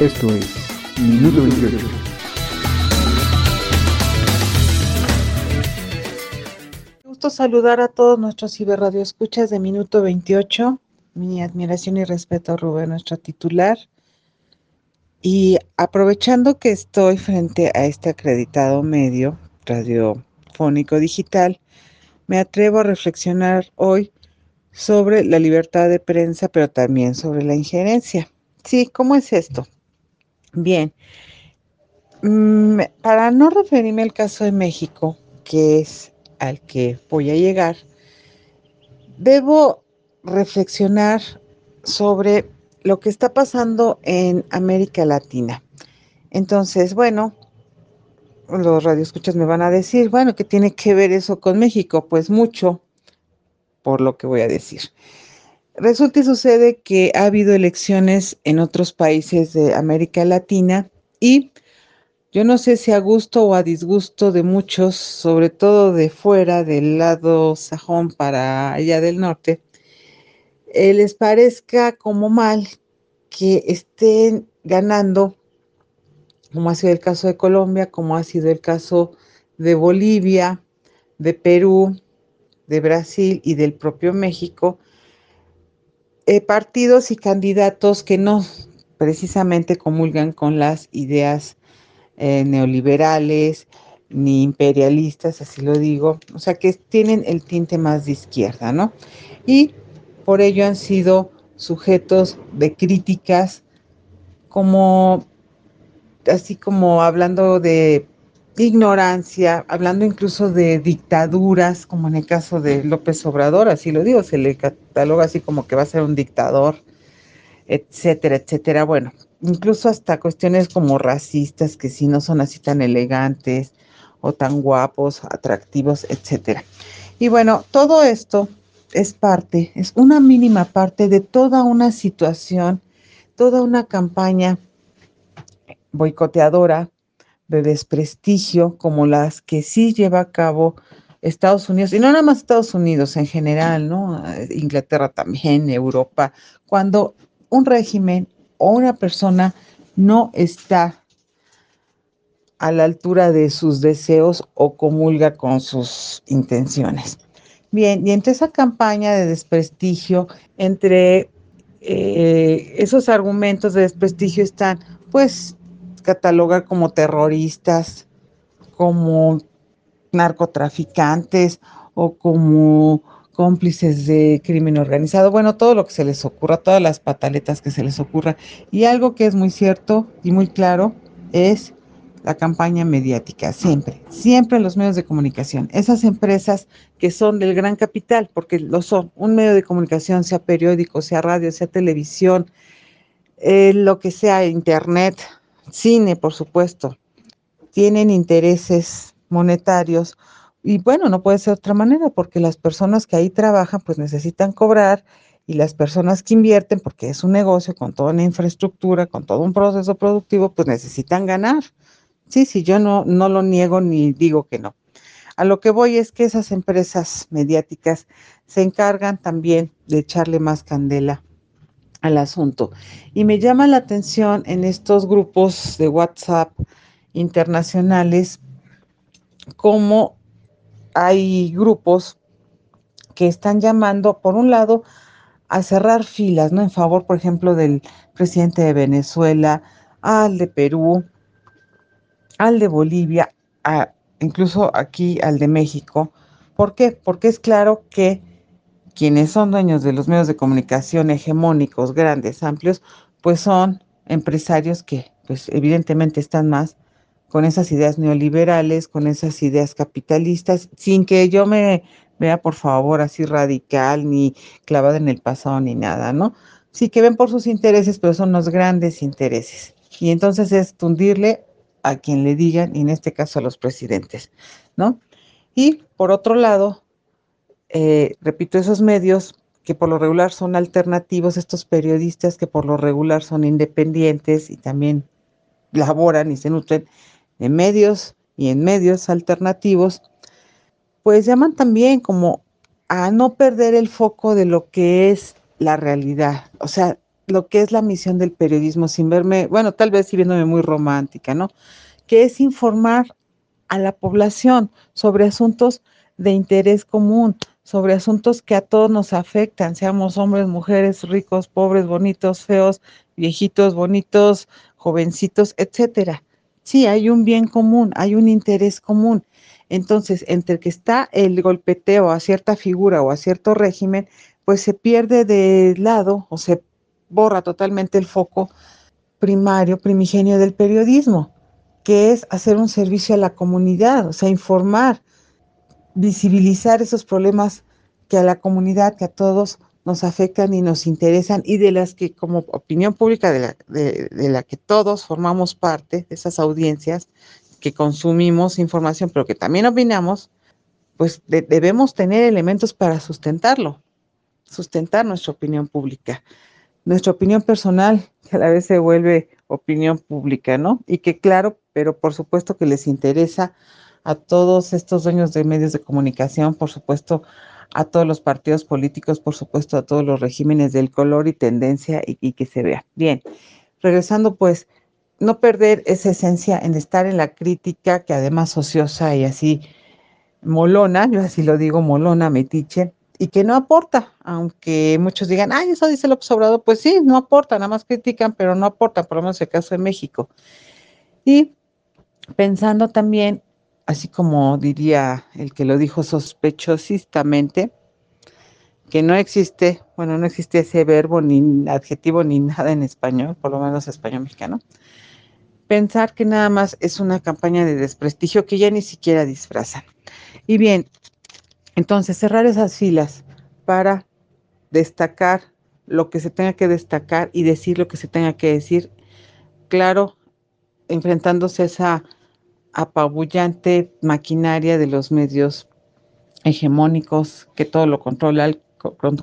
Esto es Minuto 28. gusto saludar a todos nuestros ciberradioescuchas de Minuto 28. Mi admiración y respeto a Rubén, nuestro titular. Y aprovechando que estoy frente a este acreditado medio radiofónico digital, me atrevo a reflexionar hoy sobre la libertad de prensa, pero también sobre la injerencia. Sí, ¿cómo es esto? Bien, mm, para no referirme al caso de México, que es al que voy a llegar, debo reflexionar sobre lo que está pasando en América Latina. Entonces, bueno, los radioescuchas me van a decir, bueno, ¿qué tiene que ver eso con México? Pues mucho, por lo que voy a decir. Resulta y sucede que ha habido elecciones en otros países de América Latina y yo no sé si a gusto o a disgusto de muchos, sobre todo de fuera, del lado sajón para allá del norte, eh, les parezca como mal que estén ganando, como ha sido el caso de Colombia, como ha sido el caso de Bolivia, de Perú, de Brasil y del propio México, eh, partidos y candidatos que no precisamente comulgan con las ideas eh, neoliberales ni imperialistas, así lo digo, o sea que tienen el tinte más de izquierda, ¿no? Y por ello han sido sujetos de críticas como, así como hablando de ignorancia, hablando incluso de dictaduras, como en el caso de López Obrador, así lo digo, se le cataloga así como que va a ser un dictador, etcétera, etcétera. Bueno, incluso hasta cuestiones como racistas, que si no son así tan elegantes o tan guapos, atractivos, etcétera. Y bueno, todo esto es parte, es una mínima parte de toda una situación, toda una campaña boicoteadora de desprestigio como las que sí lleva a cabo Estados Unidos, y no nada más Estados Unidos en general, ¿no? Inglaterra también, Europa, cuando un régimen o una persona no está a la altura de sus deseos o comulga con sus intenciones. Bien, y entre esa campaña de desprestigio, entre eh, esos argumentos de desprestigio están, pues, catalogar como terroristas, como narcotraficantes o como cómplices de crimen organizado, bueno, todo lo que se les ocurra, todas las pataletas que se les ocurra. Y algo que es muy cierto y muy claro es la campaña mediática, siempre, siempre los medios de comunicación, esas empresas que son del gran capital, porque lo son, un medio de comunicación, sea periódico, sea radio, sea televisión, eh, lo que sea, internet, cine, por supuesto, tienen intereses monetarios y bueno, no puede ser de otra manera porque las personas que ahí trabajan pues necesitan cobrar y las personas que invierten, porque es un negocio con toda una infraestructura, con todo un proceso productivo, pues necesitan ganar. Sí, sí, yo no, no lo niego ni digo que no. A lo que voy es que esas empresas mediáticas se encargan también de echarle más candela al asunto. Y me llama la atención en estos grupos de WhatsApp internacionales cómo hay grupos que están llamando, por un lado, a cerrar filas, ¿no? En favor, por ejemplo, del presidente de Venezuela, al de Perú, al de Bolivia, incluso aquí al de México. ¿Por qué? Porque es claro que quienes son dueños de los medios de comunicación hegemónicos, grandes, amplios, pues son empresarios que pues evidentemente están más con esas ideas neoliberales, con esas ideas capitalistas, sin que yo me vea, por favor, así radical, ni clavada en el pasado, ni nada, ¿no? Sí que ven por sus intereses, pero son los grandes intereses. Y entonces es tundirle a quien le digan, y en este caso a los presidentes, ¿no? Y por otro lado, eh, repito, esos medios que por lo regular son alternativos, estos periodistas que por lo regular son independientes y también laboran y se nutren en medios y en medios alternativos, pues llaman también como a no perder el foco de lo que es la realidad, o sea, lo que es la misión del periodismo sin verme, bueno, tal vez sí viéndome muy romántica, ¿no? Que es informar a la población sobre asuntos de interés común, sobre asuntos que a todos nos afectan, seamos hombres, mujeres, ricos, pobres, bonitos, feos, viejitos, bonitos, jovencitos, etcétera. Sí, hay un bien común, hay un interés común. Entonces, entre que está el golpeteo a cierta figura o a cierto régimen, pues se pierde de lado o se borra totalmente el foco primario, primigenio del periodismo, que es hacer un servicio a la comunidad, o sea, informar, visibilizar esos problemas que a la comunidad, que a todos nos afectan y nos interesan y de las que como opinión pública de la, de, la que todos formamos parte, de esas audiencias que consumimos información, pero que también opinamos, pues debemos tener elementos para sustentarlo, sustentar nuestra opinión pública, nuestra opinión personal, que a la vez se vuelve opinión pública, ¿no? Y que claro, pero por supuesto que les interesa a todos estos dueños de medios de comunicación, por supuesto, a todos los partidos políticos, por supuesto, a todos los regímenes del color y tendencia y, que se vea. Bien, regresando pues, no perder esa esencia en estar en la crítica, que además ociosa y así molona, yo así lo digo, molona, metiche, y que no aporta, aunque muchos digan, ay, eso dice López Obrador, pues sí, no aporta, nada más critican, pero no aportan, por lo menos el caso de México. Y pensando también así como diría el que lo dijo sospechosistamente, que no existe, bueno, no existe ese verbo ni adjetivo ni nada en español, por lo menos español mexicano. Pensar que nada más es una campaña de desprestigio que ya ni siquiera disfrazan. Y bien, entonces cerrar esas filas para destacar lo que se tenga que destacar y decir lo que se tenga que decir, claro, enfrentándose a esa apabullante maquinaria de los medios hegemónicos que todo lo controlan,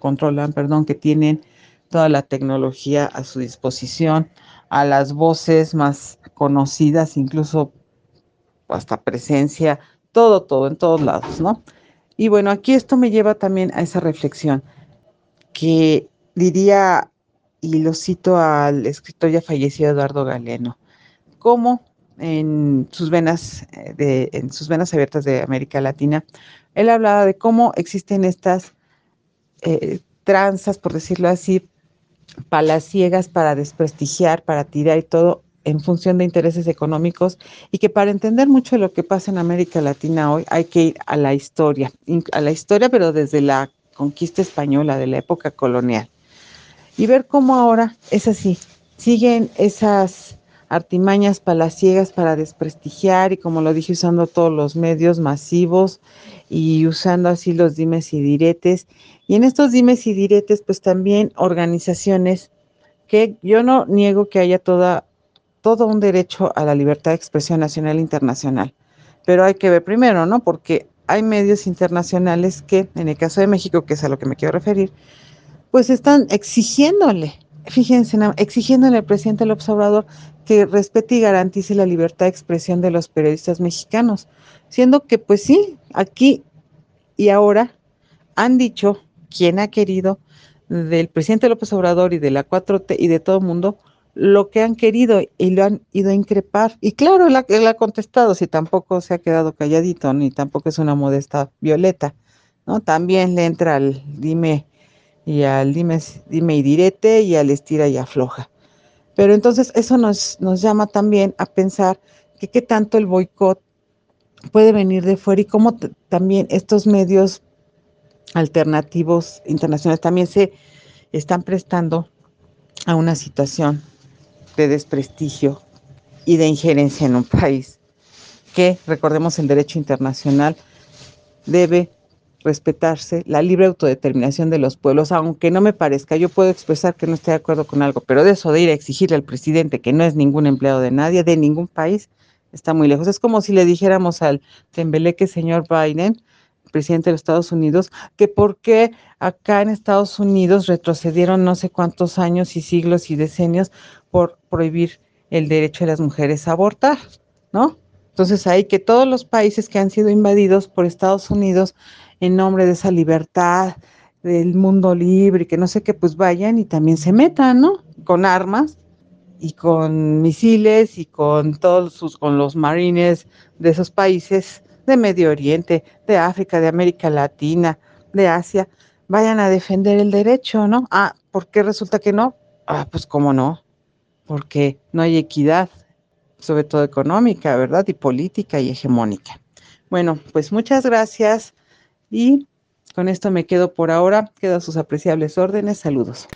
controlan, perdón, que tienen toda la tecnología a su disposición, a las voces más conocidas, incluso hasta presencia, todo, todo, en todos lados, ¿no? Y bueno, aquí esto me lleva también a esa reflexión que diría, y lo cito al escritor ya fallecido Eduardo Galeno, cómo en sus venas, eh, de, en sus venas abiertas de América Latina, él hablaba de cómo existen estas eh, tranzas, por decirlo así, palaciegas para desprestigiar, para tirar y todo en función de intereses económicos y que para entender mucho de lo que pasa en América Latina hoy hay que ir a la historia, a la historia pero desde la conquista española, de la época colonial, y ver cómo ahora es así, siguen esas artimañas palaciegas para desprestigiar y como lo dije usando todos los medios masivos y usando así los dimes y diretes. Y en estos dimes y diretes pues también organizaciones que yo no niego que haya toda, todo un derecho a la libertad de expresión nacional e internacional, pero hay que ver primero, ¿no? Porque hay medios internacionales que, en el caso de México, que es a lo que me quiero referir, pues están exigiéndole fíjense, exigiéndole al presidente del observador que respete y garantice la libertad de expresión de los periodistas mexicanos, siendo que pues sí, aquí y ahora han dicho quien ha querido del presidente López Obrador y de la 4T y de todo el mundo lo que han querido y lo han ido a increpar. Y claro, él ha, ha contestado, si tampoco se ha quedado calladito, ni tampoco es una modesta violeta, ¿no? También le entra al dime y al dime, dime y direte y al estira y afloja. Pero entonces eso nos, nos llama también a pensar que qué tanto el boicot puede venir de fuera y cómo también estos medios alternativos internacionales también se están prestando a una situación de desprestigio y de injerencia en un país que, recordemos, el derecho internacional debe respetarse la libre autodeterminación de los pueblos, aunque no me parezca, yo puedo expresar que no estoy de acuerdo con algo, pero de eso de ir a exigirle al presidente que no es ningún empleado de nadie, de ningún país, está muy lejos. Es como si le dijéramos al tembeleque señor Biden, presidente de los Estados Unidos, que por qué acá en Estados Unidos retrocedieron no sé cuántos años y siglos y decenios por prohibir el derecho de las mujeres a abortar, ¿no? Entonces hay que todos los países que han sido invadidos por Estados Unidos en nombre de esa libertad, del mundo libre que no sé qué, pues vayan y también se metan, ¿no? Con armas y con misiles y con todos sus, con los marines de esos países de Medio Oriente, de África, de América Latina, de Asia, vayan a defender el derecho, ¿no? Ah, ¿por qué resulta que no? Ah, pues cómo no, porque no hay equidad, sobre todo económica, ¿verdad? Y política y hegemónica. Bueno, pues muchas gracias y con esto me quedo por ahora. Quedan sus apreciables órdenes. Saludos.